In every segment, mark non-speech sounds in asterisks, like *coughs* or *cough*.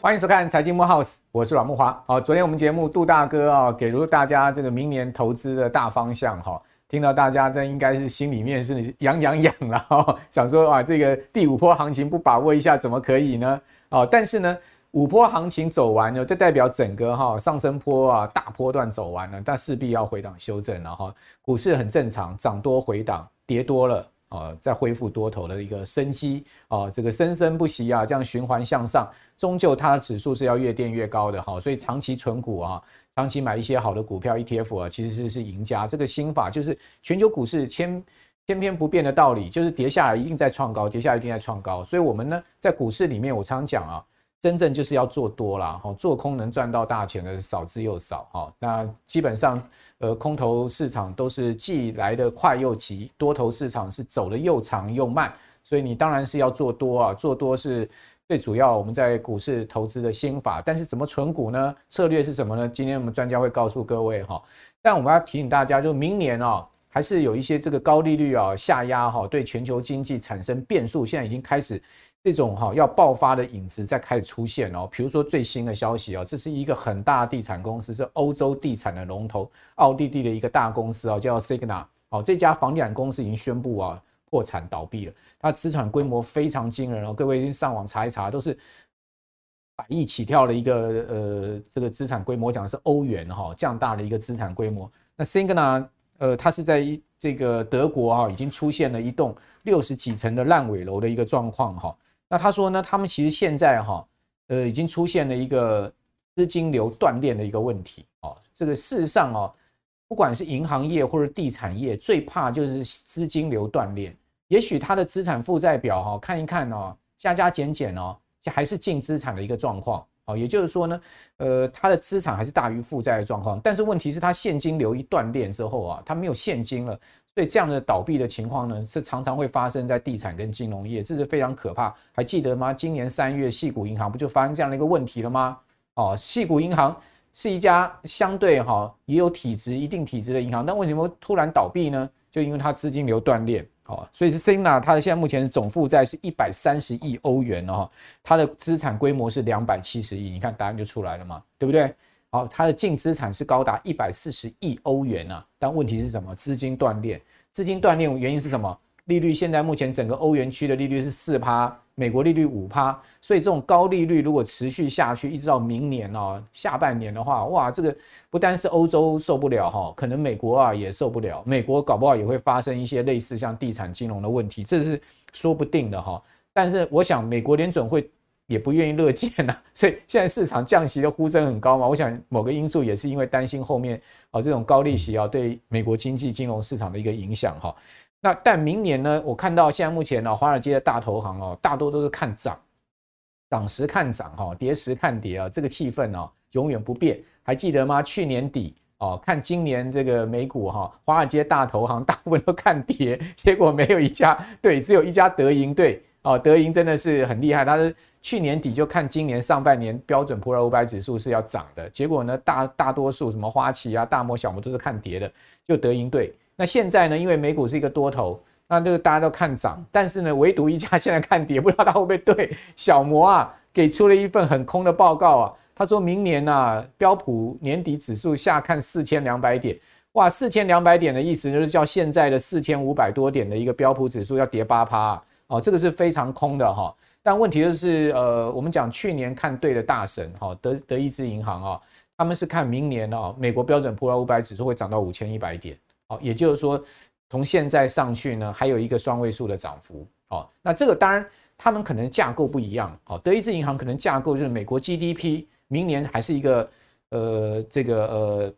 欢迎收看《财经慕 House》，我是阮慕驊。好，昨天我们节目杜大哥啊，给了大家这个明年投资的大方向哈。听到大家这应该是心里面是痒痒痒了哈，想说啊，这个第五波行情不把握一下怎么可以呢？哦，但是呢，五波行情走完了，就代表整个哈上升波啊大波段走完了，但势必要回档修正了哈。股市很正常，涨多回档，跌多了。啊，再恢复多头的一个生机啊，这个生生不息啊，这样循环向上，终究它的指数是要越垫越高的哈，所以长期存股啊，长期买一些好的股票 ETF 啊，其实是是赢家。这个心法就是全球股市千千篇不变的道理，就是跌下来一定在创高，跌下来一定在创高。所以我们呢，在股市里面，我常讲啊。真正就是要做多啦，哈，做空能赚到大钱的少之又少，哈。那基本上，呃，空头市场都是既来得快又急，多头市场是走得又长又慢，所以你当然是要做多啊，做多是最主要我们在股市投资的心法。但是怎么存股呢？策略是什么呢？今天我们专家会告诉各位哈。但我们要提醒大家，就明年啊，还是有一些这个高利率啊下压哈，对全球经济产生变数，现在已经开始。这种哈要爆发的影子在开始出现哦，比如说最新的消息哦，这是一个很大的地产公司，是欧洲地产的龙头，奥地利的一个大公司哦，叫 Signa 哦，这家房地产公司已经宣布啊破产倒闭了，它资产规模非常惊人哦，各位上网查一查，都是百亿起跳的一个呃这个资产规模，讲的是欧元哈，这样大的一个资产规模。那 Signa 呃，它是在一这个德国哈，已经出现了一栋六十几层的烂尾楼的一个状况哈。那他说呢，他们其实现在哈，呃，已经出现了一个资金流断裂的一个问题哦。这个事实上哦，不管是银行业或者地产业，最怕就是资金流断裂。也许他的资产负债表哈，看一看哦，加加减减哦，还是净资产的一个状况哦。也就是说呢，呃，他的资产还是大于负债的状况。但是问题是，他现金流一断裂之后啊，他没有现金了。所以这样的倒闭的情况呢，是常常会发生在地产跟金融业，这是非常可怕。还记得吗？今年三月，矽谷银行不就发生这样的一个问题了吗？哦，矽谷银行是一家相对哈也有体质、一定体质的银行，但为什么突然倒闭呢？就因为它资金流断裂。哦，所以是 Sina，它的现在目前总负债是一百三十亿欧元哦，它的资产规模是两百七十亿，你看答案就出来了嘛，对不对？好，它的净资产是高达一百四十亿欧元啊，但问题是什么？资金断裂，资金断裂原因是什么？利率现在目前整个欧元区的利率是四趴，美国利率五趴，所以这种高利率如果持续下去，一直到明年哦，下半年的话，哇，这个不单是欧洲受不了哈，可能美国啊也受不了，美国搞不好也会发生一些类似像地产金融的问题，这是说不定的哈。但是我想美国联准会。也不愿意乐见呐，*laughs* 所以现在市场降息的呼声很高嘛。我想某个因素也是因为担心后面啊这种高利息啊对美国经济金融市场的一个影响哈。那但明年呢，我看到现在目前呢，华尔街的大投行哦，大多都是看涨，涨时看涨哈，跌时看跌啊，这个气氛哦永远不变。还记得吗？去年底哦，看今年这个美股哈，华尔街大投行 *laughs* 大部分都看跌，结果没有一家对，只有一家德银对哦，德银真的是很厉害，它是。去年底就看今年上半年标准普尔五百指数是要涨的，结果呢，大大多数什么花旗啊、大摩、小摩都是看跌的，就得赢对。那现在呢，因为美股是一个多头，那这个大家都看涨，但是呢，唯独一家现在看跌，不知道它会不会对。小摩啊，给出了一份很空的报告啊，他说明年啊，标普年底指数下看四千两百点，哇，四千两百点的意思就是叫现在的四千五百多点的一个标普指数要跌八趴啊，哦，这个是非常空的哈。但问题就是，呃，我们讲去年看对的大神哈，德德意志银行啊，他们是看明年哦，美国标准普尔五百指数会涨到五千一百点，哦，也就是说，从现在上去呢，还有一个双位数的涨幅，哦，那这个当然他们可能架构不一样，哦，德意志银行可能架构就是美国 GDP 明年还是一个呃这个呃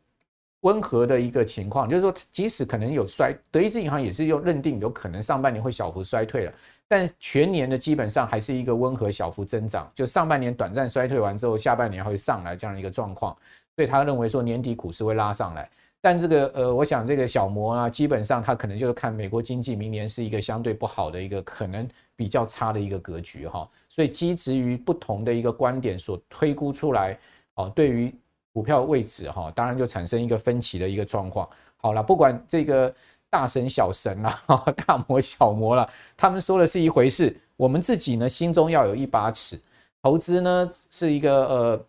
温和的一个情况，就是说即使可能有衰，德意志银行也是用认定有可能上半年会小幅衰退了。但全年的基本上还是一个温和小幅增长，就上半年短暂衰退完之后，下半年会上来这样一个状况，所以他认为说年底股市会拉上来。但这个呃，我想这个小摩啊，基本上他可能就是看美国经济明年是一个相对不好的一个可能比较差的一个格局哈，所以基质于不同的一个观点所推估出来哦，对于股票位置哈，当然就产生一个分歧的一个状况。好了，不管这个。大神小神啦，*laughs* 大魔小魔啦，他们说的是一回事。我们自己呢，心中要有一把尺。投资呢是一个呃，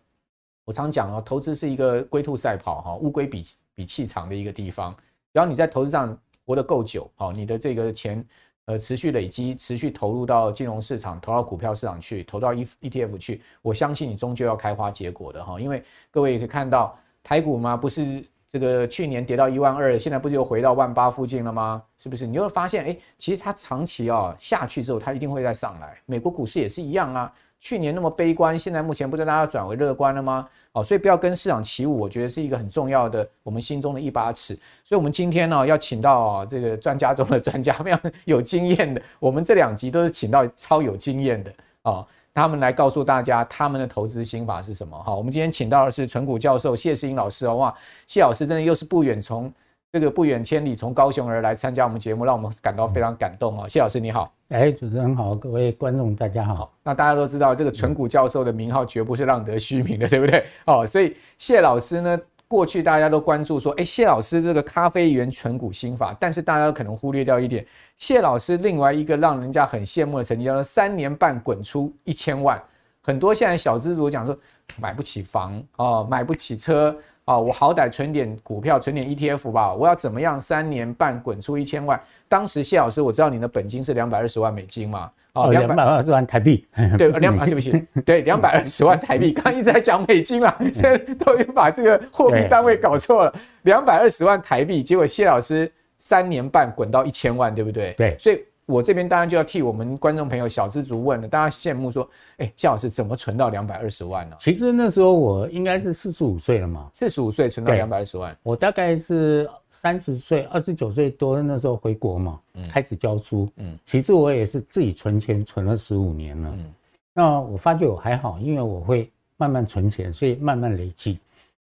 我常讲哦，投资是一个龟兔赛跑哈，乌龟比比气长的一个地方。只要你在投资上活得够久，好，你的这个钱呃持续累积，持续投入到金融市场，投到股票市场去，投到 E ETF 去，我相信你终究要开花结果的哈。因为各位也可以看到，台股嘛，不是。这个去年跌到一万二，现在不是又回到万八附近了吗？是不是？你会发现，哎，其实它长期啊下去之后，它一定会再上来。美国股市也是一样啊，去年那么悲观，现在目前不知道大家转为乐观了吗？哦，所以不要跟市场起舞，我觉得是一个很重要的我们心中的一把尺。所以，我们今天呢要请到这个专家中的专家，非常有经验的。我们这两集都是请到超有经验的啊。他们来告诉大家他们的投资心法是什么？哈，我们今天请到的是纯股教授谢世英老师哦，哇，谢老师真的又是不远从这个不远千里从高雄而来参加我们节目，让我们感到非常感动哦。谢老师你好，哎，主持人好，各位观众大家好。那大家都知道这个纯股教授的名号绝不是浪得虚名的，对不对？哦，所以谢老师呢。过去大家都关注说，哎，谢老师这个咖啡园存股心法，但是大家可能忽略掉一点，谢老师另外一个让人家很羡慕的成绩，叫做三年半滚出一千万。很多现在小资族讲说，买不起房哦，买不起车哦，我好歹存点股票，存点 ETF 吧，我要怎么样三年半滚出一千万？当时谢老师，我知道你的本金是两百二十万美金嘛。哦，两百二十万台币，对，*laughs* 两百，对不起，对，两百二十万台币，*laughs* 刚一直在讲美金了，现在 *laughs* 都已经把这个货币单位搞错了，两百二十万台币，结果谢老师三年半滚到一千万，对不对？对，所以。我这边当然就要替我们观众朋友小知足问了，大家羡慕说，哎，夏老师怎么存到两百二十万呢？其实那时候我应该是四十五岁了嘛，四十五岁存到两百二十万。我大概是三十岁，二十九岁多那时候回国嘛，开始教书。嗯，其实我也是自己存钱存了十五年了。嗯，那我发觉我还好，因为我会慢慢存钱，所以慢慢累积。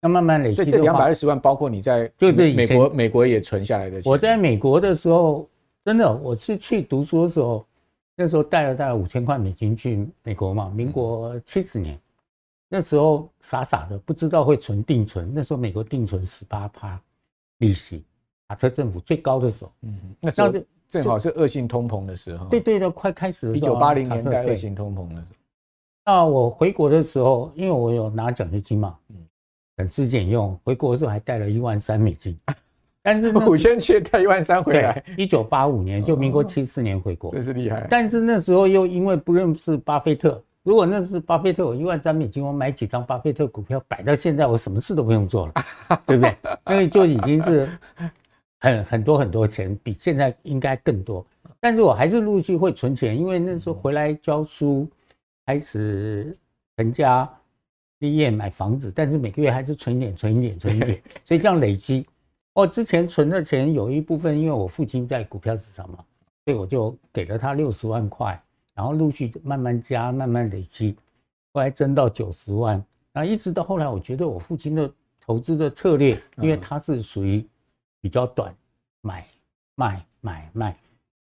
那慢慢累积，所以这两百二十万包括你在就这美国美国也存下来的钱。我在美国的时候。真的，我是去读书的时候，那时候带了大概五千块美金去美国嘛，民国七十年，那时候傻傻的不知道会存定存，那时候美国定存十八趴利息，卡特政府最高的时候，嗯，那时候正好是恶性通膨的时候，对对的，快开始一九八零年代恶性通膨的时候。那我回国的时候，因为我有拿奖学金嘛，嗯，省吃俭用，回国的时候还带了一万三美金。但是五千去带一万三回来，一九八五年就民国七四年回国，真是厉害。但是那时候又因为不认识巴菲特，如果那是巴菲特，我一万三美金，我买几张巴菲特股票摆到现在，我什么事都不用做了，*laughs* 对不对？因为就已经是很很多很多钱，比现在应该更多。但是我还是陆续会存钱，因为那时候回来教书，开始成家立业买房子，但是每个月还是存一点，存一点，存一点，*laughs* 所以这样累积。我之前存的钱有一部分，因为我父亲在股票市场嘛，所以我就给了他六十万块，然后陆续慢慢加，慢慢累积，后来增到九十万，然后一直到后来，我觉得我父亲的投资的策略，因为他是属于比较短，买卖买卖，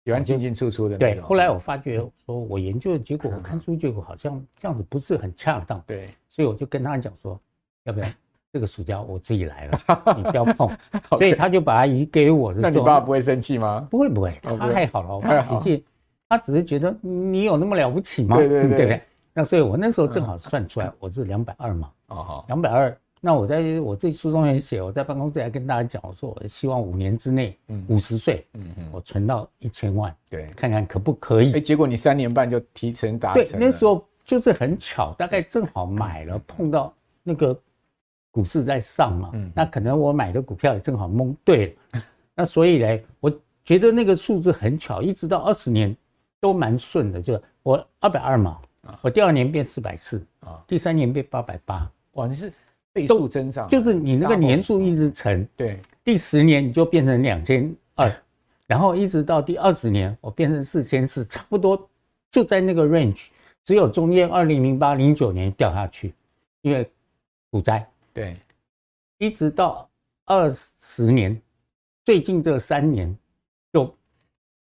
喜欢进进出出的。对，后来我发觉说，我研究的结果，我看书结果好像这样子不是很恰当，对，所以我就跟他讲说，要不要？这个暑假我自己来了，*laughs* 你不要碰。*laughs* 所以他就把它移给我的时候。那你爸爸不会生气吗？不会不会，他还好了。我爸脾气，他只是觉得你有那么了不起吗？对对 *laughs* 对对。那所以我那时候正好算出来，我是两百二嘛。哦好，两百二。那我在我这书中也写，我在办公室还跟大家讲，我说我希望五年之内，五十岁，嗯嗯，我存到一千万，对，看看可不可以。哎，结果你三年半就提成达成。对，那时候就是很巧，大概正好买了，碰到那个。股市在上嘛，那可能我买的股票也正好蒙对了，*laughs* 那所以呢，我觉得那个数字很巧，一直到二十年都蛮顺的，就我二百二嘛，我第二年变四百四啊，第三年变八百八，哇，你是倍数增长，就是你那个年数一直乘，对，第十年你就变成两千二，*laughs* 然后一直到第二十年我变成四千四，差不多就在那个 range，只有中间二零零八零九年掉下去，因为股灾。对，一直到二十年，最近这三年就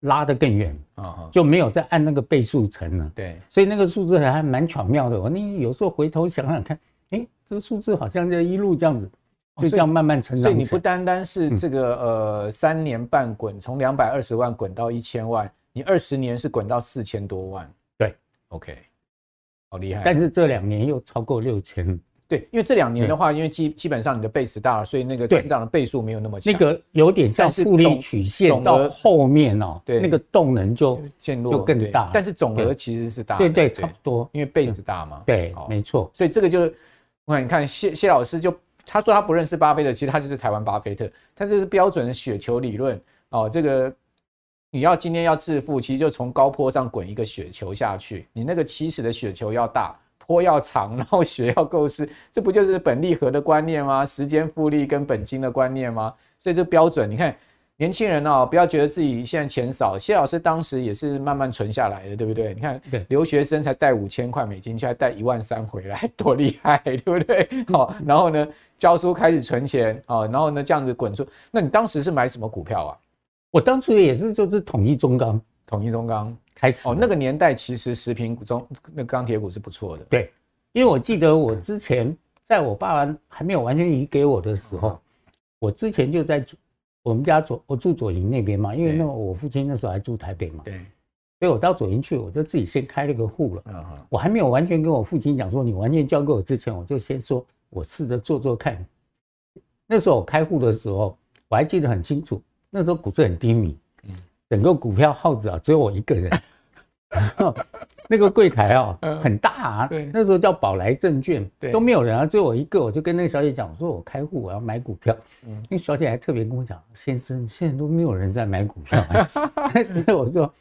拉得更远啊，就没有再按那个倍数乘了。对，所以那个数字还蛮巧妙的。我你有时候回头想想看，哎，这个数字好像这一路这样子就这样慢慢成长。所以你不单单是这个呃三年半滚从两百二十万滚到一千万，你二十年是滚到四千多万。对，OK，好厉害。但是这两年又超过六千。对，因为这两年的话，因为基基本上你的 base 大了，所以那个成长的倍数没有那么强。那个有点像复利曲线到后面哦，对，那个动能就渐弱，就更大。但是总额其实是大，对对，差不多，因为 base 大嘛。对，没错。所以这个就是，我看你看谢谢老师就他说他不认识巴菲特，其实他就是台湾巴菲特，他就是标准的雪球理论哦。这个你要今天要致富，其实就从高坡上滚一个雪球下去，你那个起始的雪球要大。坡要长，*laughs* 然后雪要够湿，这不就是本利和的观念吗？时间复利跟本金的观念吗？所以这标准，你看年轻人哦，不要觉得自己现在钱少。谢老师当时也是慢慢存下来的，对不对？你看，留学生才带五千块美金，却还带一万三回来，*laughs* 多厉害，对不对？好，然后呢，教书开始存钱啊，然后呢，这样子滚出。那你当时是买什么股票啊？我当初也是就是统一中钢，统一中钢。开始哦，那个年代其实食品股中那钢铁股是不错的。对，因为我记得我之前在我爸爸还没有完全移给我的时候，嗯、我之前就在我们家左我住左营那边嘛，因为那个我父亲那时候还住台北嘛，对，所以我到左营去，我就自己先开了个户了。嗯哼，我还没有完全跟我父亲讲说，你完全交给我之前，我就先说我试着做做看。那时候我开户的时候，我还记得很清楚，那时候股市很低迷。整个股票号子啊，只有我一个人。那个柜台啊，很大啊。对，那时候叫宝来证券，都没有人啊，只有我一个。我就跟那个小姐讲，说我开户，我要买股票。嗯，那小姐还特别跟我讲，先生，现在都没有人在买股票。*laughs* 我说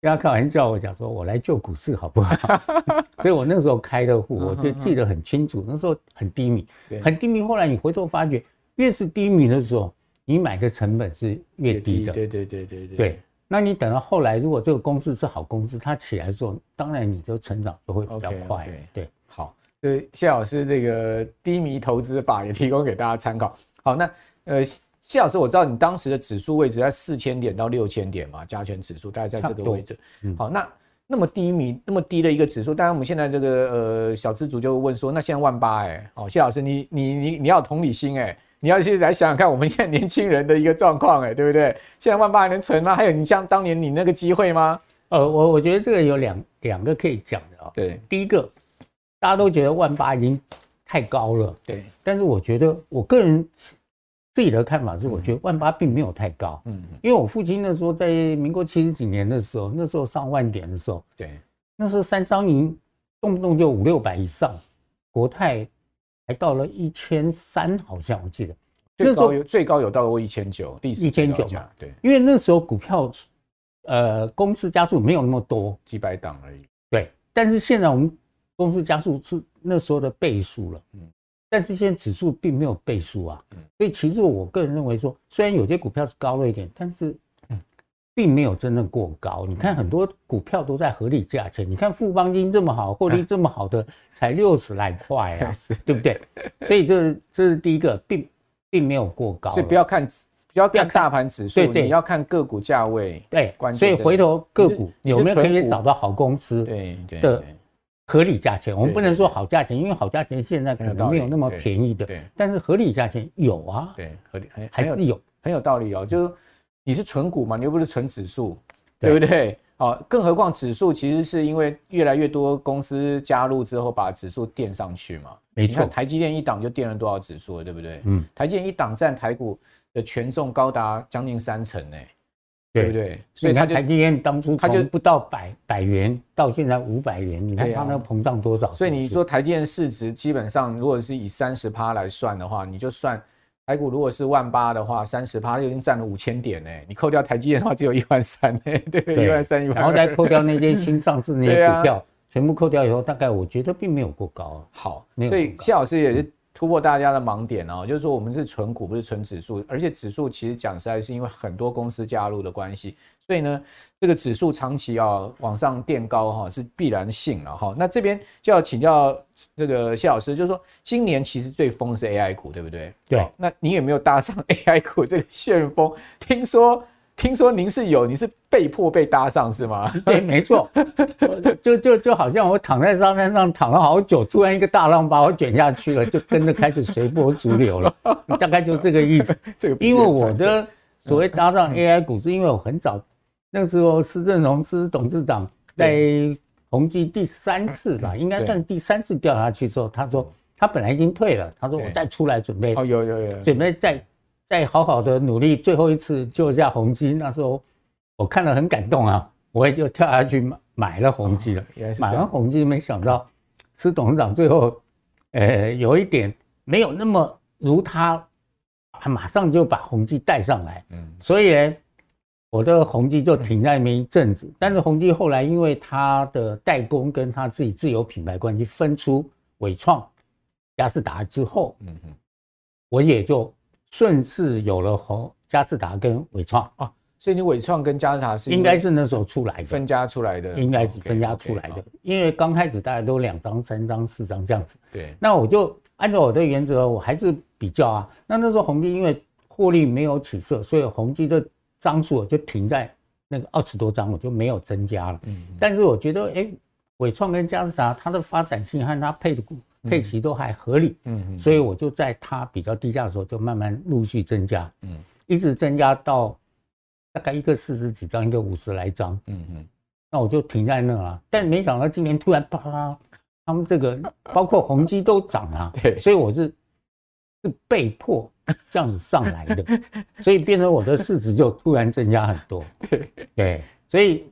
跟他开玩笑，我讲说我来救股市好不好？*laughs* 所以我那时候开的户，我就记得很清楚。那时候很低迷，很低迷。后来你回头发觉，越是低迷的时候，你买的成本是越低的。对对对对对。对。那你等到后来，如果这个公司是好公司，它起来的时候，当然你就成长就会比较快。Okay, okay, 对，好，所以谢老师这个低迷投资法也提供给大家参考。好，那呃，谢老师，我知道你当时的指数位置在四千点到六千点嘛，加权指数大概在这个位置。嗯、好，那那么低迷那么低的一个指数，当然我们现在这个呃小资族就问说，那现在万八哎，哦，谢老师你你你你要同理心哎。你要去来想想看，我们现在年轻人的一个状况，哎，对不对？现在万八还能存吗？还有你像当年你那个机会吗？呃，我我觉得这个有两两个可以讲的啊。对，第一个，大家都觉得万八已经太高了，对。但是我觉得，我个人自己的看法是，我觉得万八并没有太高。嗯。因为我父亲那时候在民国七十几年的时候，那时候上万点的时候，对，那时候三商银动不动就五六百以上，国泰。还到了一千三，好像我记得最高有最高有到过一千九，历史一千九嘛。对，因为那时候股票，呃，公司加速没有那么多，几百档而已。对，但是现在我们公司加速是那时候的倍数了。嗯，但是现在指数并没有倍数啊。嗯，所以其实我个人认为说，虽然有些股票是高了一点，但是。并没有真正过高，你看很多股票都在合理价钱。你看富邦金这么好，获利这么好的，才六十来块啊，*laughs* 对不对？所以这是这是第一个，并并没有过高。所以不要看，不要看大盘指数，对对，你要看个股价位。对，所以回头个股有没有可以找到好公司对的合理价钱？我们不能说好价钱，因为好价钱现在可能没有那么便宜的。对，但是合理价钱有啊，对，合理还还是有，很有道理哦，就。你是纯股嘛？你又不是纯指数，对不对？哦，更何况指数其实是因为越来越多公司加入之后，把指数垫上去嘛。没错，台积电一档就垫了多少指数了，对不对？嗯，台积电一档占台股的权重高达将近三成呢，对不对？所以它台积电当初它就不到百百元，到现在五百元，你看它那个膨胀多少？所以你说台积电市值基本上如果是以三十趴来算的话，你就算。台股如果是万八的话，三十趴就已经占了五千点呢。你扣掉台积电的话，只有一万三 *laughs* 呢。对，一万三一万。然后再扣掉那些新上市那些股票，全部扣掉以后，大概我觉得并没有过高。好，所以谢老师也是突破大家的盲点哦，就是说我们是纯股，不是纯指数，而且指数其实讲实在是因为很多公司加入的关系。所以呢，这个指数长期要往上垫高哈，是必然性了哈。那这边就要请教这个谢老师，就是说今年其实最疯是 AI 股，对不对？对。那你有没有搭上 *laughs* AI 股这个旋风？听说听说您是有，你是被迫被搭上是吗？对，没错，*laughs* 就就就好像我躺在沙滩上躺了好久，突然一个大浪把我卷下去了，就跟着开始随波逐流了，*laughs* 大概就这个意思。这个因为我的所谓搭上 AI 股，是因为我很早那个时候施正荣施董事长在宏基第三次吧，应该算第三次掉下去之后，他说他本来已经退了，他说我再出来准备，哦有有有，准备再。再好好的努力，最后一次救一下宏基。那时候我看了很感动啊，我也就跳下去买买了宏基了。买完宏基，没想到施董事长最后，呃，有一点没有那么如他，马上就把宏基带上来。嗯，所以呢，我的宏基就停在那边一阵子。但是宏基后来因为它的代工跟它自己自有品牌关系，分出纬创、佳士达之后，嗯哼，我也就。顺势有了宏佳士达跟纬创啊，所以你纬创跟佳士达是应该是那时候出来的，分家出来的，应该是分家出来的。因为刚开始大家都两张、三张、四张这样子。对，那我就按照我的原则，我还是比较啊。那那时候宏基因为获利没有起色，所以宏基的张数就停在那个二十多张，我就没有增加了。嗯，但是我觉得，哎，伟创跟嘉士达它的发展性和它配的股。配息都还合理，嗯嗯，所以我就在它比较低价的时候，就慢慢陆续增加，嗯，一直增加到大概一个四十几张，一个五十来张，嗯嗯，那我就停在那了。但没想到今年突然啪，他们这个包括宏基都涨啊，对，所以我是是被迫 *laughs* 这样子上来的，所以变成我的市值就突然增加很多，对对，所以，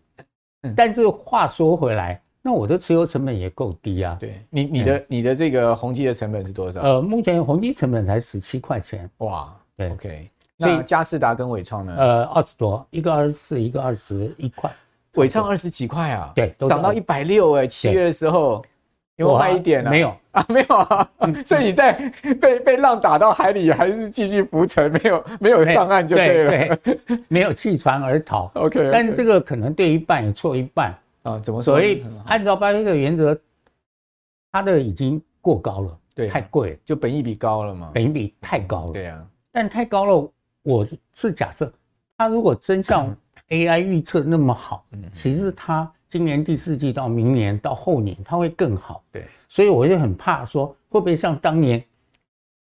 但是话说回来。那我的持有成本也够低啊！对你，你的你的这个宏基的成本是多少？呃，目前宏基成本才十七块钱。哇，对，OK。那嘉士达跟纬创呢？呃，二十多，一个二十四，一个二十一块。纬创二十几块啊？对，涨到一百六哎！七月的时候有没有卖一点呢？没有。啊，没有啊。*laughs* 所以你在被被浪打到海里，还是继续浮沉，没有没有上岸就对了，*laughs* 没有弃船而逃。OK，但这个可能对一半也错一半。啊，怎么说？所以按照巴菲特原则，他的已经过高了，对，太贵了，就本益比高了嘛，本益比太高了，对啊，但太高了，我是假设，他如果真像 *laughs* AI 预测那么好，其实它今年第四季到明年到后年，它会更好，对，所以我就很怕说，会不会像当年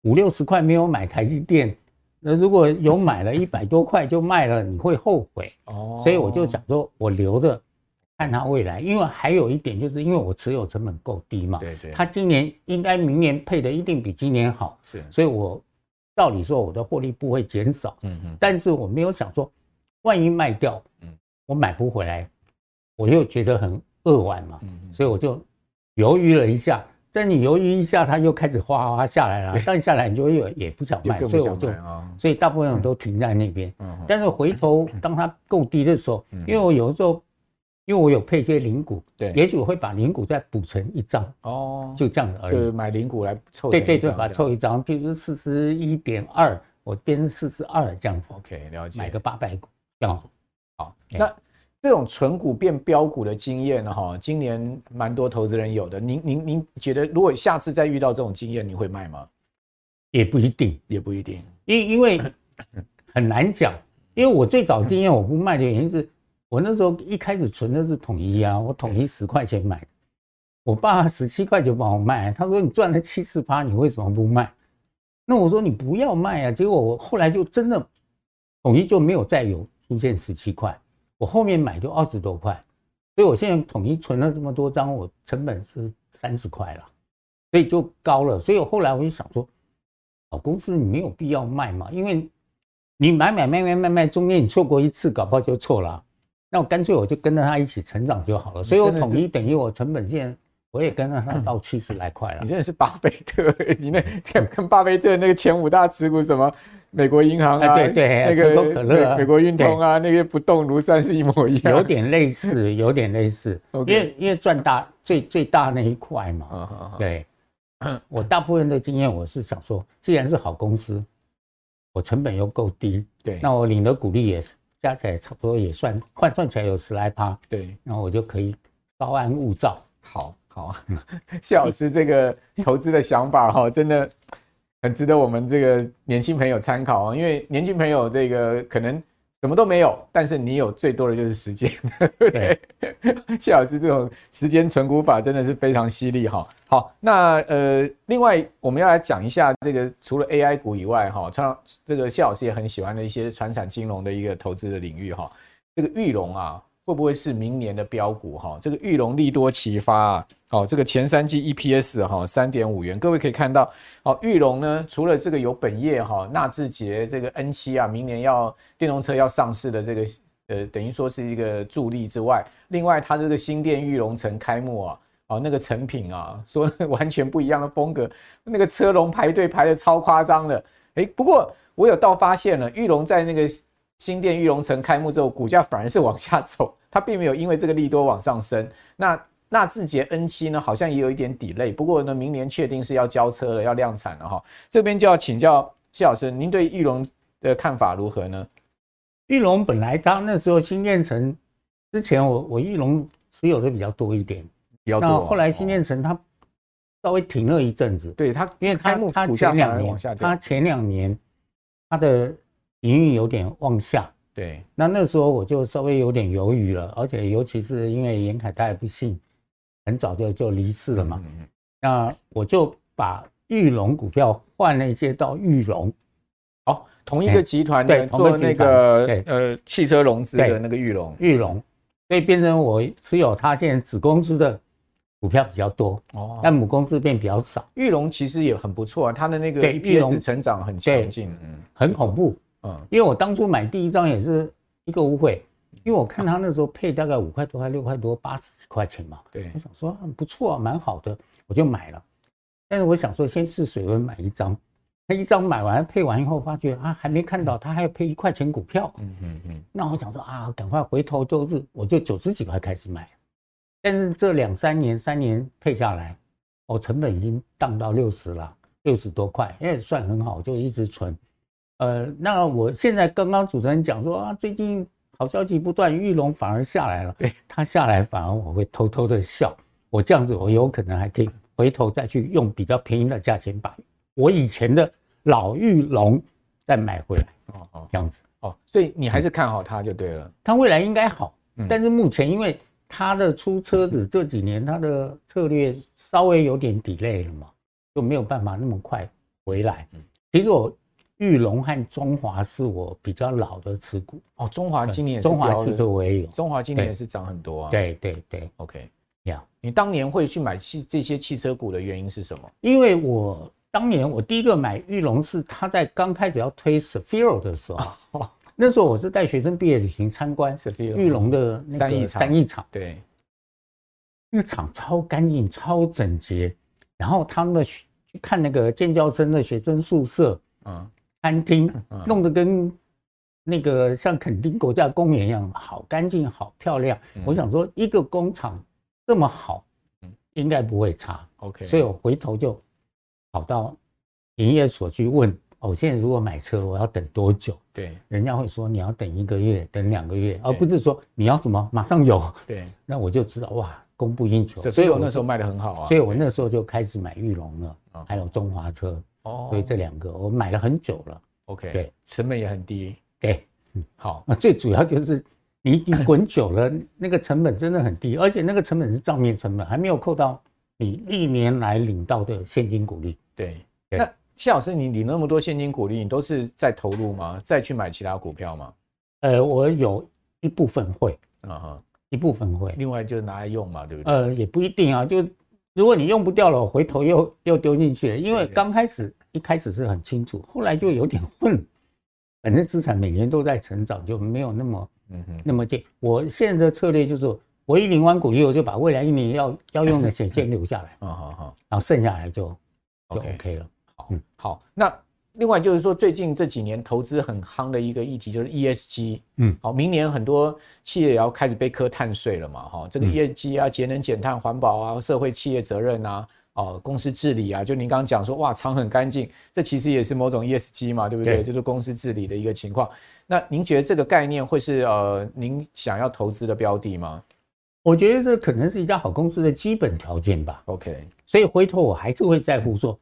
五六十块没有买台积电，那如果有买了 *laughs* 一百多块就卖了，你会后悔。哦，所以我就想说，我留着。看它未来，因为还有一点，就是因为我持有成本够低嘛，对对，它今年应该明年配的一定比今年好，是，所以我照理说我的获利不会减少，嗯嗯，但是我没有想说，万一卖掉，嗯，我买不回来，我又觉得很扼腕嘛，嗯，所以我就犹豫了一下，但你犹豫一下，它又开始哗哗下来了，但下来你就又也不想卖，所以我就，所以大部分人都停在那边，嗯，但是回头当它够低的时候，因为我有的时候。因为我有配一些零股，对，也许我会把零股再补成一张哦，就这样而已。就买零股来凑，对对对，把它凑一张，譬如四十一点二，我变成四十二这样子。OK，了解。买个八百股这样子。好，那这种存股变标股的经验呢？哈，今年蛮多投资人有的。您您您觉得，如果下次再遇到这种经验，你会卖吗？也不一定，也不一定，因因为 *laughs* 很难讲。因为我最早经验我不卖的原因是。我那时候一开始存的是统一啊，我统一十块钱买，我爸十七块就帮我卖，他说你赚了七十八，你为什么不卖？那我说你不要卖啊，结果我后来就真的统一就没有再有出现十七块，我后面买就二十多块，所以我现在统一存了这么多张，我成本是三十块了，所以就高了，所以我后来我就想说，好公司你没有必要卖嘛，因为你买买卖卖卖卖，中间你错过一次，搞不好就错了。那我干脆我就跟着他一起成长就好了，所以我统一等于我成本线，我也跟着他到七十来块了。你真的是巴菲特，你那跟巴菲特那个前五大持股什么美国银行啊，对对，那个可口可乐、美国运通啊，那些不动如山是一模一样。有点类似，*laughs* 有点类似，因为因为赚大最最大那一块嘛。对，*coughs* 我大部分的经验我是想说，既然是好公司，我成本又够低，对，那我领的股利也是。加起来差不多也算换算起来有十来趴，对，然后我就可以稍安勿躁。好好，*laughs* 谢老师这个投资的想法哈，真的很值得我们这个年轻朋友参考啊。因为年轻朋友这个可能什么都没有，但是你有最多的就是时间，*laughs* 对不对？*laughs* 谢老师这种时间存股法真的是非常犀利哈。好，那呃，另外我们要来讲一下这个除了 AI 股以外哈，像这个谢老师也很喜欢的一些传产金融的一个投资的领域哈。这个玉龙啊，会不会是明年的标股哈？这个玉龙利多齐发啊，好，这个前三季 EPS 哈三点五元，各位可以看到，好，玉龙呢，除了这个有本业哈，纳智捷这个 N 七啊，明年要电动车要上市的这个呃，等于说是一个助力之外，另外它这个新店玉龙城开幕啊，哦，那个成品啊，说完全不一样的风格，那个车龙排队排的超夸张的，诶，不过我有倒发现了，玉龙在那个。新店玉龙城开幕之后，股价反而是往下走，它并没有因为这个利多往上升。那纳智捷 N 七呢，好像也有一点 delay，不过呢，明年确定是要交车了，要量产了哈。这边就要请教谢老师，您对玉龙的看法如何呢？玉龙本来它那时候新店城之前我，我我裕隆持有的比较多一点，比较多。那后来新店城它稍微停了一阵子，对它，因为开幕它前两年它前两年它的。营运有点往下，对，那那时候我就稍微有点犹豫了，而且尤其是因为严凯他也不幸，很早就就离世了嘛，嗯、那我就把玉龙股票换了一些到玉龙，哦，同一个集团的做那个呃汽车融资的那个玉龙，玉龙，所以变成我持有他现在子公司的股票比较多，哦，但母公司变比较少。玉龙其实也很不错啊，他的那个 EPS 成长很强劲，嗯，很恐怖。嗯，因为我当初买第一张也是一个误会，因为我看他那时候配大概五块多还六块多，八十几块钱嘛。对，我想说很不错啊，蛮好的，我就买了。但是我想说先试水温买一张，他一张买完配完以后，发觉啊还没看到他还要配一块钱股票。嗯嗯嗯。那我想说啊，赶快回头就是我就九十几块开始买，但是这两三年三年配下来，我成本已经降到六十了，六十多块，因为算很好，就一直存。呃，那我现在刚刚主持人讲说啊，最近好消息不断，玉龙反而下来了。对，它下来反而我会偷偷的笑。我这样子，我有可能还可以回头再去用比较便宜的价钱把我以前的老玉龙再买回来。哦哦，这样子哦，所以你还是看好它就对了。它未来应该好，但是目前因为它的出车子这几年它的策略稍微有点 delay 了嘛，就没有办法那么快回来。其实我。裕隆和中华是我比较老的持股哦。中华今年也是中华汽车我也有，中华今年也是涨很多啊。对对对，OK，呀，你当年会去买汽这些汽车股的原因是什么？因为我当年我第一个买玉龙是他在刚开始要推 Sphero 的时候，那时候我是带学生毕业旅行参观玉龙的那个三义厂，对，那个厂超干净、超整洁，然后他们去看那个建教生的学生宿舍，嗯。餐厅弄得跟那个像垦丁国家公园一样，好干净，好漂亮。我想说，一个工厂这么好，应该不会差。OK，所以我回头就跑到营业所去问：我，现在如果买车，我要等多久？对，人家会说你要等一个月，等两个月，而不是说你要什么马上有。对，那我就知道哇，供不应求。所以我那时候卖的很好啊。所以我那时候就开始买玉龙了，还有中华车。哦，所以这两个我买了很久了，OK，对，成本也很低，对，嗯，好，*laughs* 那最主要就是你你滚久了，那个成本真的很低，而且那个成本是账面成本，还没有扣到你历年来领到的现金股利。对，那谢老师，你领那么多现金股利，你都是在投入吗？再去买其他股票吗？呃，我有一部分会，啊哈，一部分会，另外就拿来用嘛，对不对？呃，也不一定啊，就。如果你用不掉了，我回头又又丢进去了，因为刚开始一开始是很清楚，后来就有点混。反正资产每年都在成长，就没有那么嗯哼那么近。我现在的策略就是，我一领完股利，我就把未来一年要要用的 *laughs* 钱先留下来，嗯好好，然后剩下来就就 OK 了。好，嗯，好，那。另外就是说，最近这几年投资很夯的一个议题就是 ESG，嗯，好，明年很多企业也要开始被课碳税了嘛，哈，这个 ESG 啊，节能减碳、环保啊，社会企业责任啊，哦，公司治理啊，就您刚刚讲说，哇，厂很干净，这其实也是某种 ESG 嘛，对不对？对，就是公司治理的一个情况。那您觉得这个概念会是呃，您想要投资的标的吗？我觉得这可能是一家好公司的基本条件吧。OK，所以回头我还是会在乎说。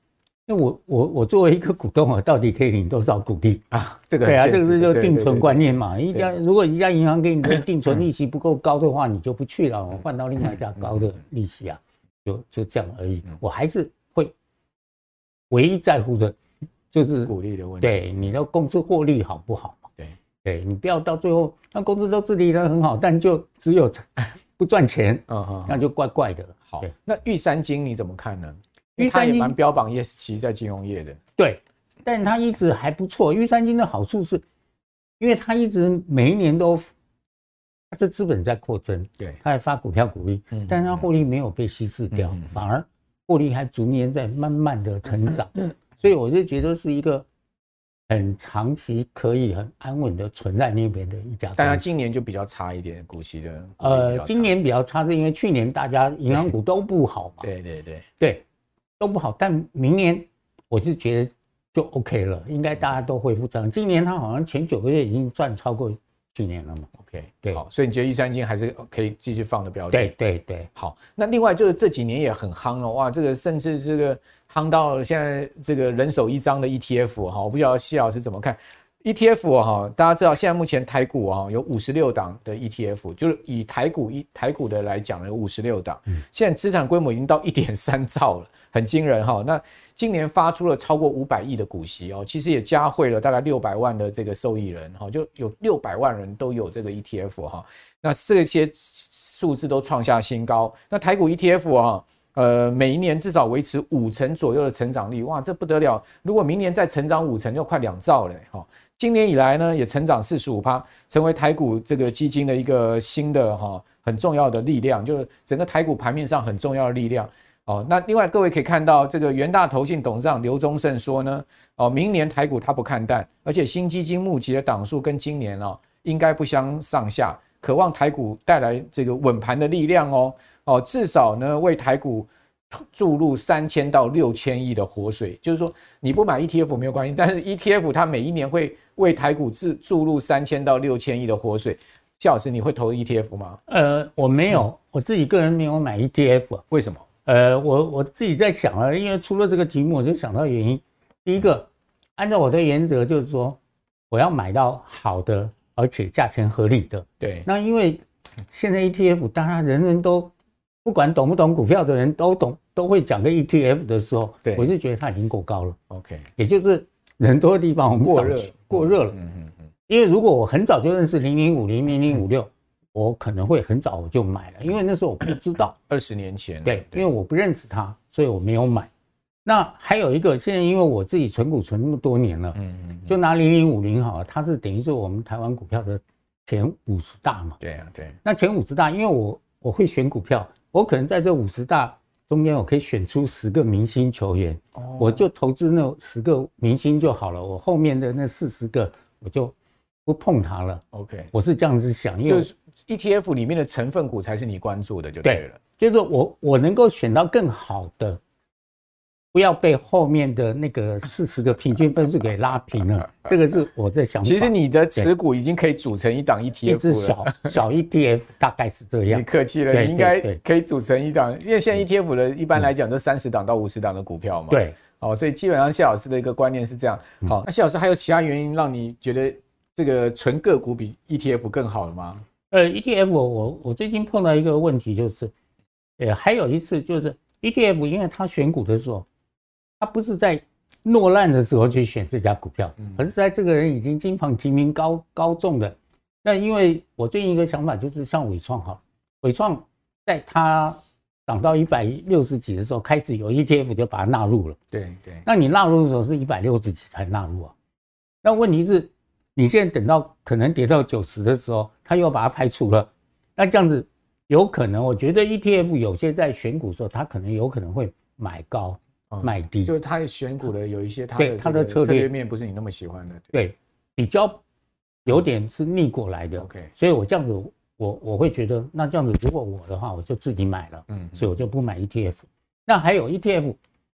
那我我我作为一个股东啊，我到底可以领多少股利啊？这个对啊，这个是就定存观念嘛。一家如果一家银行给你的 *coughs* 定存利息不够高的话，你就不去了，我换到另外一家高的利息啊，就就这样而已。我还是会唯一在乎的，就是股利的问题。对，你的公司获利好不好嘛？对，对你不要到最后，那公司都治理的很好，但就只有 *laughs* 不赚钱，那就怪怪的。好，那玉山金你怎么看呢？玉山金蛮标榜 ESG 在金融业的，对，但它一直还不错。玉山金的好处是，因为它一直每一年都，它的资本在扩增，对，它还发股票股利，嗯，但是它获利没有被稀释掉，反而获利还逐年在慢慢的成长，嗯，所以我就觉得是一个很长期可以很安稳的存在那边的一家。但它今年就比较差一点，股息的，呃，今年比较差是因为去年大家银行股都不好嘛，对对对对。都不好，但明年我就觉得就 OK 了，应该大家都恢复正常。今年他好像前九个月已经赚超过去年了嘛？OK，对，好，所以你觉得玉山金还是可以继续放的标的？对对对，好。那另外就是这几年也很夯了，哇，这个甚至这个夯到现在这个人手一张的 ETF 哈，我不知道谢老师怎么看 ETF 哈？大家知道现在目前台股啊有五十六档的 ETF，就是以台股一台股的来讲呢，有五十六档，现在资产规模已经到一点三兆了。很惊人哈，那今年发出了超过五百亿的股息哦，其实也加惠了大概六百万的这个受益人哈，就有六百万人都有这个 ETF 哈，那这些数字都创下新高。那台股 ETF 啊，呃，每一年至少维持五成左右的成长率，哇，这不得了！如果明年再成长五成，就快两兆了哈。今年以来呢，也成长四十五趴，成为台股这个基金的一个新的哈很重要的力量，就是整个台股盘面上很重要的力量。哦，那另外各位可以看到，这个元大投信董事长刘宗盛说呢，哦，明年台股他不看淡，而且新基金募集的档数跟今年哦应该不相上下，渴望台股带来这个稳盘的力量哦，哦，至少呢为台股注入三千到六千亿的活水，就是说你不买 ETF 没有关系，但是 ETF 它每一年会为台股注注入三千到六千亿的活水。谢老师，你会投 ETF 吗？呃，我没有，我自己个人没有买 ETF，为什么？呃，我我自己在想啊，因为出了这个题目，我就想到原因。第一个，按照我的原则，就是说我要买到好的，而且价钱合理的。对。那因为现在 ETF，当然人人都不管懂不懂股票的人都懂，都会讲个 ETF 的时候，对，我就觉得它已经够高了。OK。也就是人多的地方我们过热，过热了。嗯嗯嗯。因为如果我很早就认识零零五零零零五六。我可能会很早我就买了，因为那时候我不知道。*clears throat* 二十年前，对，因为我不认识他，所以我没有买。那还有一个，现在因为我自己存股存那么多年了，嗯嗯，就拿零零五零好了，它是等于是我们台湾股票的前五十大嘛。对啊，对。那前五十大，因为我我会选股票，我可能在这五十大中间，我可以选出十个明星球员，我就投资那十个明星就好了，我后面的那四十个我就不碰它了。OK，我是这样子想，因为。ETF 里面的成分股才是你关注的，就对了。对，就是我我能够选到更好的，不要被后面的那个四十个平均分数给拉平了。*laughs* 这个是我在想。其实你的持股已经可以组成一档 ETF 了。一支小小 ETF 大概是这样。你客气了，你应该可以组成一档，因为现在 ETF 的一般来讲都三十档到五十档的股票嘛。对。哦，所以基本上谢老师的一个观念是这样。好，那谢老师还有其他原因让你觉得这个纯个股比 ETF 更好了吗？呃，ETF 我我我最近碰到一个问题就是，呃，还有一次就是 ETF，因为他选股的时候，他不是在落难的时候去选这家股票，而是在这个人已经金榜题名高高中的。那因为我最近一个想法就是像伟创哈，伟创在它涨到一百六十几的时候，开始有 ETF 就把它纳入了。对对。那你纳入的时候是一百六十几才纳入啊？那问题是？你现在等到可能跌到九十的时候，他又把它排除了，那这样子有可能，我觉得 ETF 有些在选股的时候，他可能有可能会买高卖低，就是他选股的有一些他的他的策略面不是你那么喜欢的，对，比较有点是逆过来的。OK，所以我这样子，我我会觉得，那这样子如果我的话，我就自己买了，嗯，所以我就不买 ETF。那还有 ETF，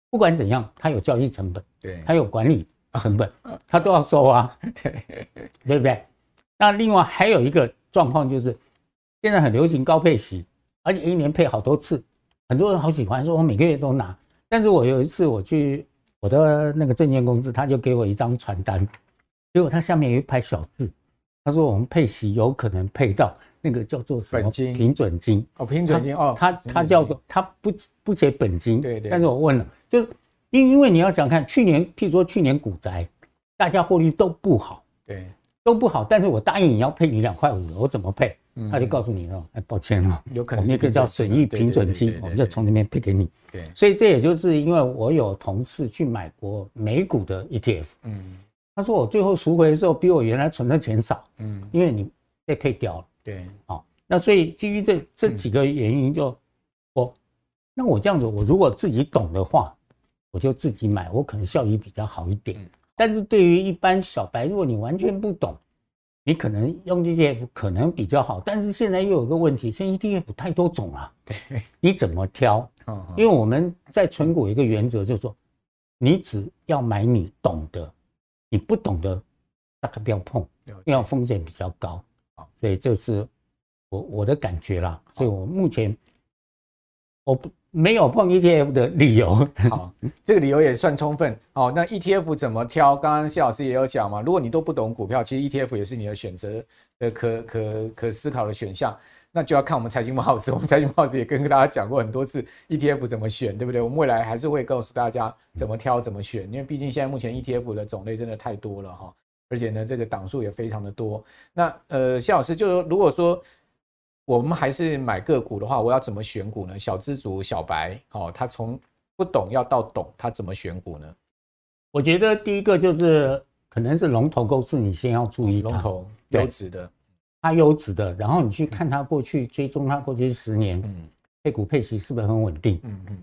不管怎样，它有交易成本，对，它有管理。成本，*laughs* 它都要收啊，对对不对？那另外还有一个状况就是，现在很流行高配息，而且一年配好多次，很多人好喜欢，说我每个月都拿。但是我有一次我去我的那个证券公司他就给我一张传单，结果他下面有一排小字，他说我们配息有可能配到那个叫做什么平准金。哦，平准金哦，他他叫做他不不写本金，对对，但是我问了，就是因因为你要想看去年，譬如说去年股灾，大家获利都不好，对，都不好，但是我答应你要配你两块五，我怎么配？他就告诉你了，哎，抱歉哦，有可能那个叫损益平准金，我们就从那边配给你。对，所以这也就是因为我有同事去买过美股的 ETF，嗯，他说我最后赎回的时候比我原来存的钱少，嗯，因为你被配掉了。对，好，那所以基于这这几个原因，就我，那我这样子，我如果自己懂的话，我就自己买，我可能效益比较好一点。但是对于一般小白，如果你完全不懂，你可能用 ETF 可能比较好，但是现在又有个问题，现在 ETF 太多种了，对，你怎么挑？因为我们在存股有一个原则，就是说，你只要买你懂的，你不懂的大概不要碰，因为风险比较高。所以这是我我的感觉啦，所以我目前我不。没有碰 ETF 的理由，*laughs* 好，这个理由也算充分。好，那 ETF 怎么挑？刚刚谢老师也有讲嘛，如果你都不懂股票，其实 ETF 也是你的选择的可可可思考的选项。那就要看我们财经慕 House，*laughs* 我们财经慕 House 也跟大家讲过很多次 ETF 怎么选，对不对？我们未来还是会告诉大家怎么挑、怎么选，因为毕竟现在目前 ETF 的种类真的太多了哈，而且呢，这个档数也非常的多。那呃，谢老师就说，如果说我们还是买个股的话，我要怎么选股呢？小资族、小白，哦，他从不懂要到懂，他怎么选股呢？我觉得第一个就是可能是龙头公司，你先要注意龙头优质的，它优质的，然后你去看它过去追踪它过去十年，嗯，配股配息是不是很稳定？嗯嗯。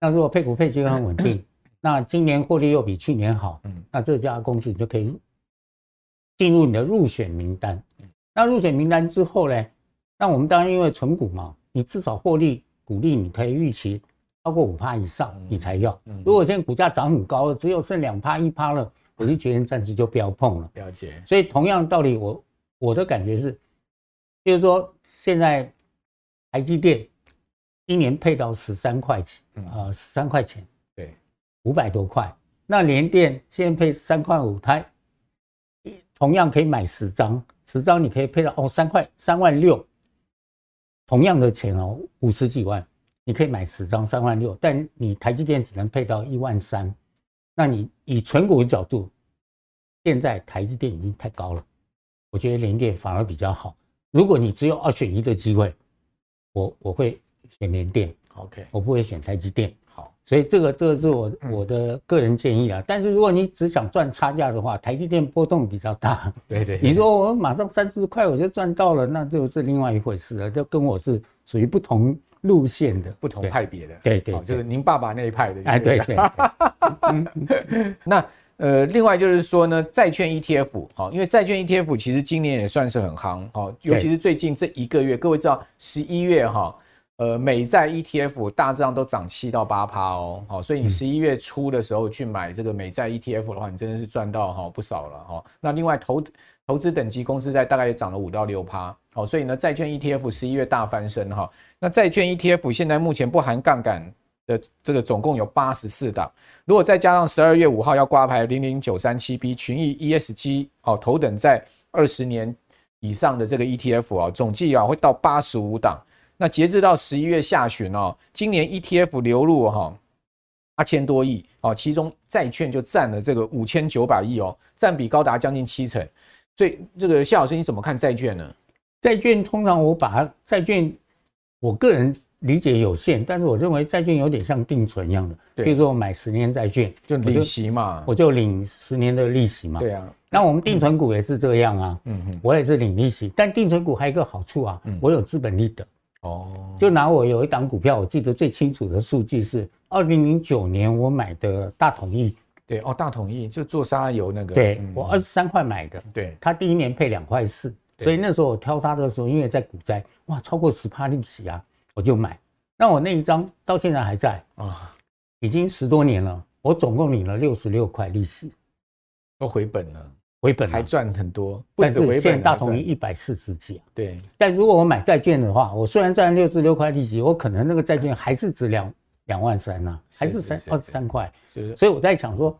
那如果配股配息很稳定，那今年获利又比去年好，嗯，那这家公司你就可以进入你的入选名单。那入选名单之后呢？那我们当然因为存股嘛，你至少获利股利你可以预期超过五趴以上，你才要。如果现在股价涨很高了，只有剩两趴一趴了，我就决定暂时就不要碰了。了解。所以同样道理，我我的感觉是，就是说现在台积电一年配到十三块钱，啊，十三块钱，对，五百多块。那联电现在配三块五，它同样可以买十张，十张你可以配到哦三块三万六。同样的钱哦，五十几万，你可以买十张三万六，但你台积电只能配到一万三。那你以纯股的角度，现在台积电已经太高了，我觉得联电反而比较好。如果你只有二选一的机会，我我会选联电，OK，我不会选台积电。所以这个这个是我我的个人建议啊，但是如果你只想赚差价的话，台积电波动比较大。对对，你说我马上三十块我就赚到了，那就是另外一回事了，就跟我是属于不同路线的、不同派别的。对对，就是您爸爸那一派的。哎，对对。*laughs* 那呃，另外就是说呢，债券 ETF 好，因为债券 ETF 其实今年也算是很夯好，尤其是最近这一个月，各位知道十一月哈。呃，美债 ETF 大致上都涨七到八趴哦，好，所以你十一月初的时候去买这个美债 ETF 的话，你真的是赚到哈不少了哈。那另外投投资等级公司在大概也涨了五到六趴，好，所以呢，债券 ETF 十一月大翻身哈。那债券 ETF 现在目前不含杠杆的这个总共有八十四档，如果再加上十二月五号要挂牌零零九三七 B 群益 ESG 哦，头等在二十年以上的这个 ETF 啊，总计啊会到八十五档。那截至到十一月下旬哦，今年 ETF 流入哈八千多亿哦，其中债券就占了这个五千九百亿哦，占比高达将近七成。所以这个谢老师你怎么看债券呢？债券通常我把债券，我个人理解有限，但是我认为债券有点像定存一样的，比如说我买十年债券，就领息嘛，我就领十年的利息嘛。对啊，那我们定存股也是这样啊，嗯嗯，我也是领利息，但定存股还有一个好处啊，我有资本利得。哦，就拿我有一档股票，我记得最清楚的数据是二零零九年我买的大统一。对哦，大统一就做沙油那个。对，我二十三块买的。对，他第一年配两块四，所以那时候我挑它的时候，因为在股灾，哇，超过十趴利息啊，我就买。那我那一张到现在还在啊，已经十多年了，我总共领了六十六块利息，都回本了。回本还赚很多，但是现在大统益一百四十几。啊对，但如果我买债券的话，我虽然赚六十六块利息，我可能那个债券还是值两两万三呢，还是三二十三块。是，所以我在想说，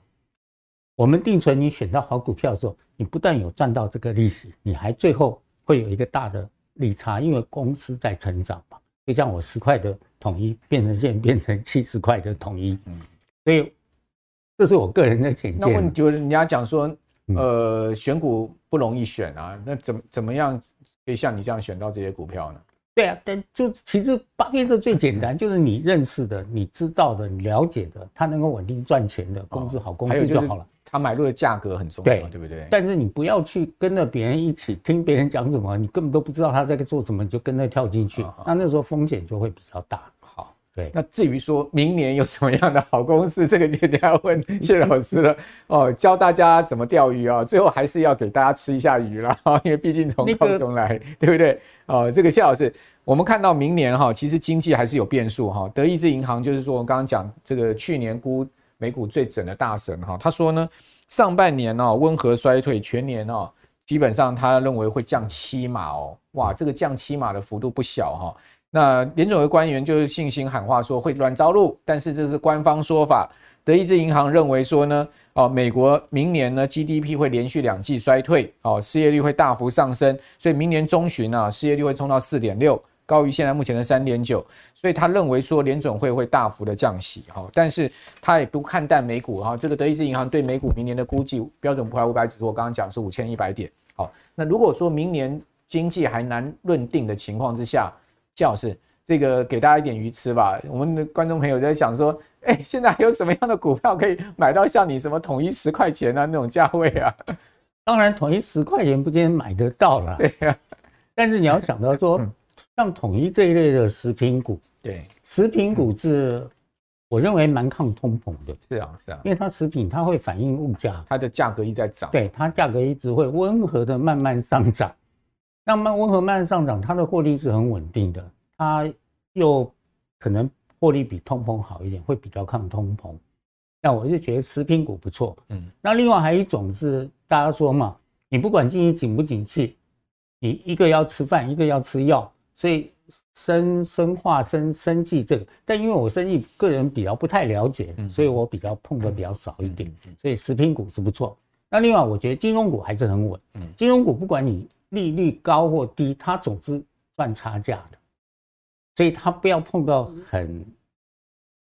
我们定存你选到好股票的时候，你不但有赚到这个利息，你还最后会有一个大的利差，因为公司在成长嘛。就像我十块的统一变成现在变成七十块的统一，嗯，所以这是我个人的浅见。那问就是人家讲说，呃，选股不容易选啊，那怎么怎么样可以像你这样选到这些股票呢？对啊，但就其实巴菲特最简单，就是你认识的、你知道的、你了解的，他能够稳定赚钱的公司、好公司就好了。他买入的价格很重要，对不对？但是你不要去跟着别人一起听别人讲什么，你根本都不知道他在做什么，你就跟着跳进去，那那时候风险就会比较大。好，对。那至于说明年有什么样的好公司，这个就得要问 *laughs* 谢老师了。哦，教大家怎么钓鱼啊，最后还是要给大家吃一下鱼了，因为毕竟从高雄来，对不对？哦，这个谢老师，我们看到明年哈，其实经济还是有变数哈。德意志银行就是说，我刚刚讲这个去年估。美股最准的大神哈，他说呢，上半年哦温和衰退，全年哦基本上他认为会降七码哦，哇，这个降七码的幅度不小哈。那联准会官员就是信心喊话说会软着陆，但是这是官方说法。德意志银行认为说呢，哦，美国明年呢 GDP 会连续两季衰退，哦，失业率会大幅上升，所以明年中旬啊失业率会冲到四点六。高于现在目前的三点九，所以他认为说联准会会大幅的降息哈，但是他也不看淡美股哈。这个德意志银行对美股明年的估计，标准普尔五百指数我刚刚讲是五千一百点。好，那如果说明年经济还难论定的情况之下，谢老师这个给大家一点鱼吃吧。我们的观众朋友在想说，哎，现在还有什么样的股票可以买到像你什么统一十块钱啊那种价位啊？当然，统一十块钱不见得买得到了，对呀。但是你要想到说。像统一这一类的食品股，对，食品股是我认为蛮抗通膨的。是啊，是啊，因为它食品它会反映物价，它的价格一直在涨，对，它价格一直会温和的慢慢上涨。那慢温和慢慢上涨，它的获利是很稳定的，它又可能获利比通膨好一点，会比较抗通膨。那我就觉得食品股不错。嗯，那另外还有一种是大家说嘛，你不管经济景不景气，你一个要吃饭，一个要吃药。所以生生化生生计这个，但因为我生意个人比较不太了解，所以我比较碰的比较少一点。所以食品股是不错。那另外我觉得金融股还是很稳。金融股不管你利率高或低，它总是赚差价的。所以它不要碰到很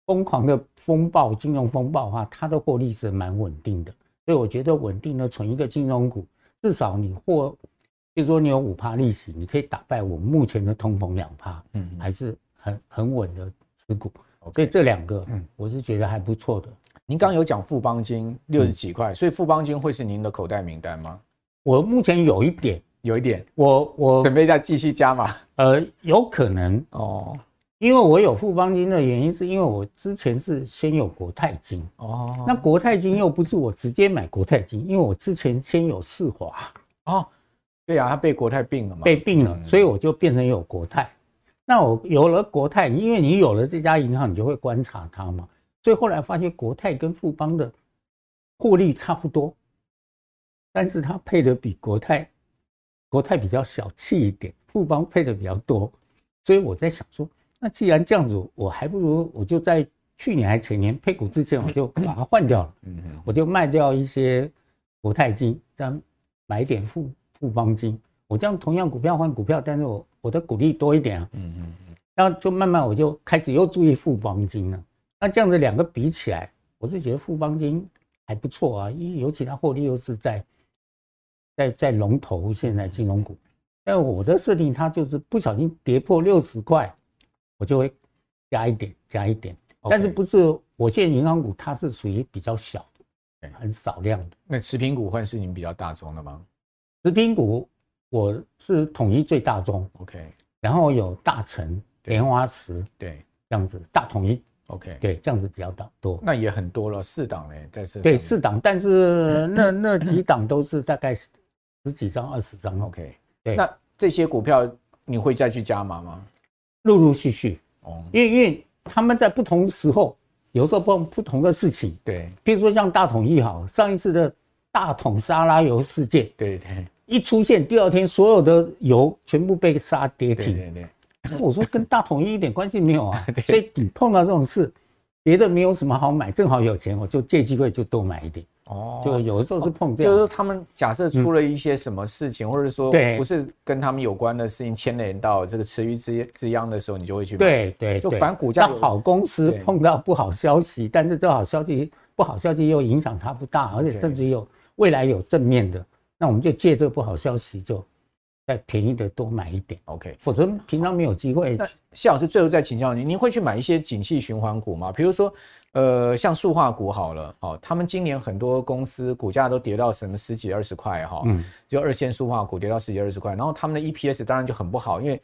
疯狂的风暴，金融风暴的话，它的获利是蛮稳定的。所以我觉得稳定的存一个金融股，至少你获。比如说你有五趴利息，你可以打败我目前的通膨两趴，嗯，还是很很稳的持股。所以这两个，嗯，我是觉得还不错的。您刚刚有讲富邦金六十几块，所以富邦金会是您的口袋名单吗？我目前有一点，有一点，我我准备再继续加码。呃，有可能哦，因为我有富邦金的原因，是因为我之前是先有国泰金哦，那国泰金又不是我直接买国泰金，因为我之前先有世华哦。对啊，他被国泰并了嘛？被并了，所以我就变成有国泰。那我有了国泰，因为你有了这家银行，你就会观察它嘛。所以后来发现国泰跟富邦的获利差不多，但是它配的比国泰，国泰比较小气一点，富邦配的比较多。所以我在想说，那既然这样子，我还不如我就在去年还前年配股之前，我就把它换掉了。嗯嗯，我就卖掉一些国泰金，这样买点富。富邦金，我这样同样股票换股票，但是我我的股利多一点啊，嗯嗯嗯，然后就慢慢我就开始又注意富邦金了。那这样子两个比起来，我是觉得富邦金还不错啊，因为尤其它获利又是在在在龙头现在金融股，但我的设定它就是不小心跌破六十块，我就会加一点加一点，但是不是我现在银行股它是属于比较小的，很少量的。那持平股会是你们比较大宗的吗？持平股，我是统一最大宗，OK，然后有大成、莲花池，对，这样子大统一，OK，对，这样子比较大多，那也很多了，四档嘞，但是对四档，但是 *coughs* 那那几档都是大概十几张、二十张，OK，对，那这些股票你会再去加码吗？陆陆续续，哦，因为因为他们在不同时候有时候碰不同的事情，对，比如说像大统一好，上一次的大统沙拉油事件，对对。一出现，第二天所有的油全部被杀跌停。对对对，我说跟大统一一点关系没有啊。*laughs* 所以你碰到这种事，别的没有什么好买，正好有钱，我就借机会就多买一点。哦，就有的时候是碰就是说他们假设出了一些什么事情，嗯、或者说不是跟他们有关的事情牵连到这个池鱼之之殃的时候，你就会去买。对对，就反正股价好公司碰到不好消息，但是这好消息不好消息又影响它不大，而且甚至有未来有正面的，那我们就借这个不好消息就。再便宜的多买一点，OK，否则平常没有机会。那谢老师最后再请教您，您会去买一些景气循环股吗？比如说，呃，像塑化股好了，哦，他们今年很多公司股价都跌到什么十几二十块哈，嗯，就二线塑化股跌到十几二十块，然后他们的 EPS 当然就很不好，因为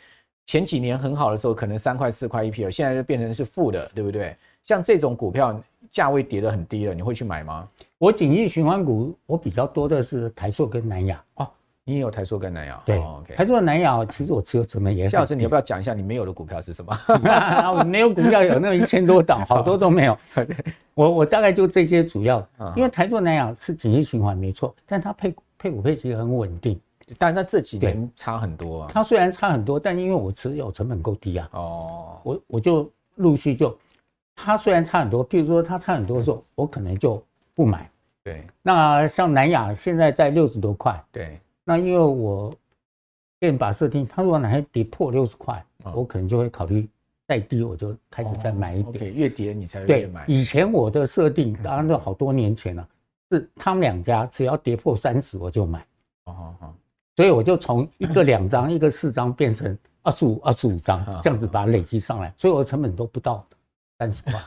前几年很好的时候可能三块四块 EPS，现在就变成是负的，对不对？像这种股票价位跌得很低了，你会去买吗？我景气循环股我比较多的是台塑跟南亚哦。你也有台塑跟南亚，对。台塑跟南亚，其实我持有成本也很。谢老师，你要不要讲一下你没有的股票是什么？*laughs* 我没有股票有那么一千多档，好多都没有。*laughs* 我我大概就这些主要，因为台塑南亚是景气循环没错，但它配配股配息很稳定。但它这几年差很多啊。它虽然差很多，但因为我持有成本够低啊。哦。我我就陆续就，它虽然差很多，譬如说它差很多的时候，我可能就不买。对。那像南亚现在在六十多块。对。那因为我电把设定，它如果哪天跌破六十块，我可能就会考虑再低，我就开始再买一点。Okay, 越跌你才越买。以前我的设定，当然都好多年前了，是他们两家只要跌破三十我就买。哦哦，所以我就从一个两张、一个四张变成二十五、二十五张，这样子把它累积上来，所以我的成本都不到三十块。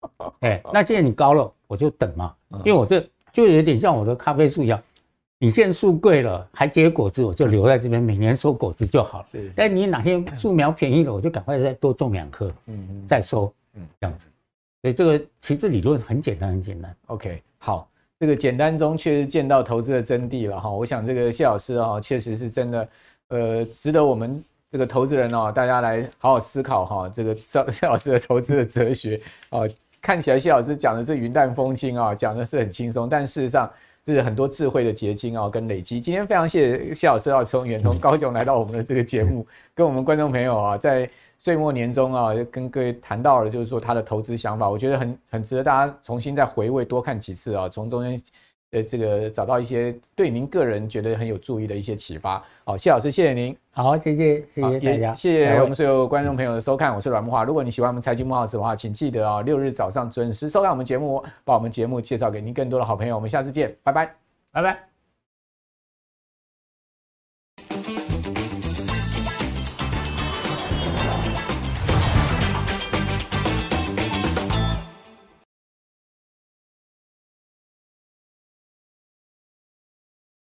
*laughs* 哎，那既然你高了，我就等嘛，因为我这就有点像我的咖啡树一样。你现在树贵了，还结果子，我就留在这边，每年收果子就好了。是，但你哪天树苗便宜了，我就赶快再多种两棵，嗯嗯，再收，嗯，这样子。所以这个其实理论很简单，很简单。OK，好，这个简单中确实见到投资的真谛了哈。我想这个谢老师啊，确实是真的，呃，值得我们这个投资人哦，大家来好好思考哈。这个谢谢老师的投资的哲学哦，看起来谢老师讲的是云淡风轻啊，讲的是很轻松，但事实上。这是很多智慧的结晶啊，跟累积。今天非常谢谢谢老师啊，从远从高雄来到我们的这个节目，*laughs* 跟我们观众朋友啊，在岁末年终啊，跟各位谈到了，就是说他的投资想法，我觉得很很值得大家重新再回味，多看几次啊，从中间。呃，这个找到一些对您个人觉得很有助益的一些启发。好，谢老师，谢谢您。好，谢谢，谢谢大家，谢谢我们所有观众朋友的收看。我是阮木华。如果你喜欢我们财经木 house 的话，请记得啊，六日早上准时收看我们节目，把我们节目介绍给您更多的好朋友。我们下次见，拜拜，拜拜。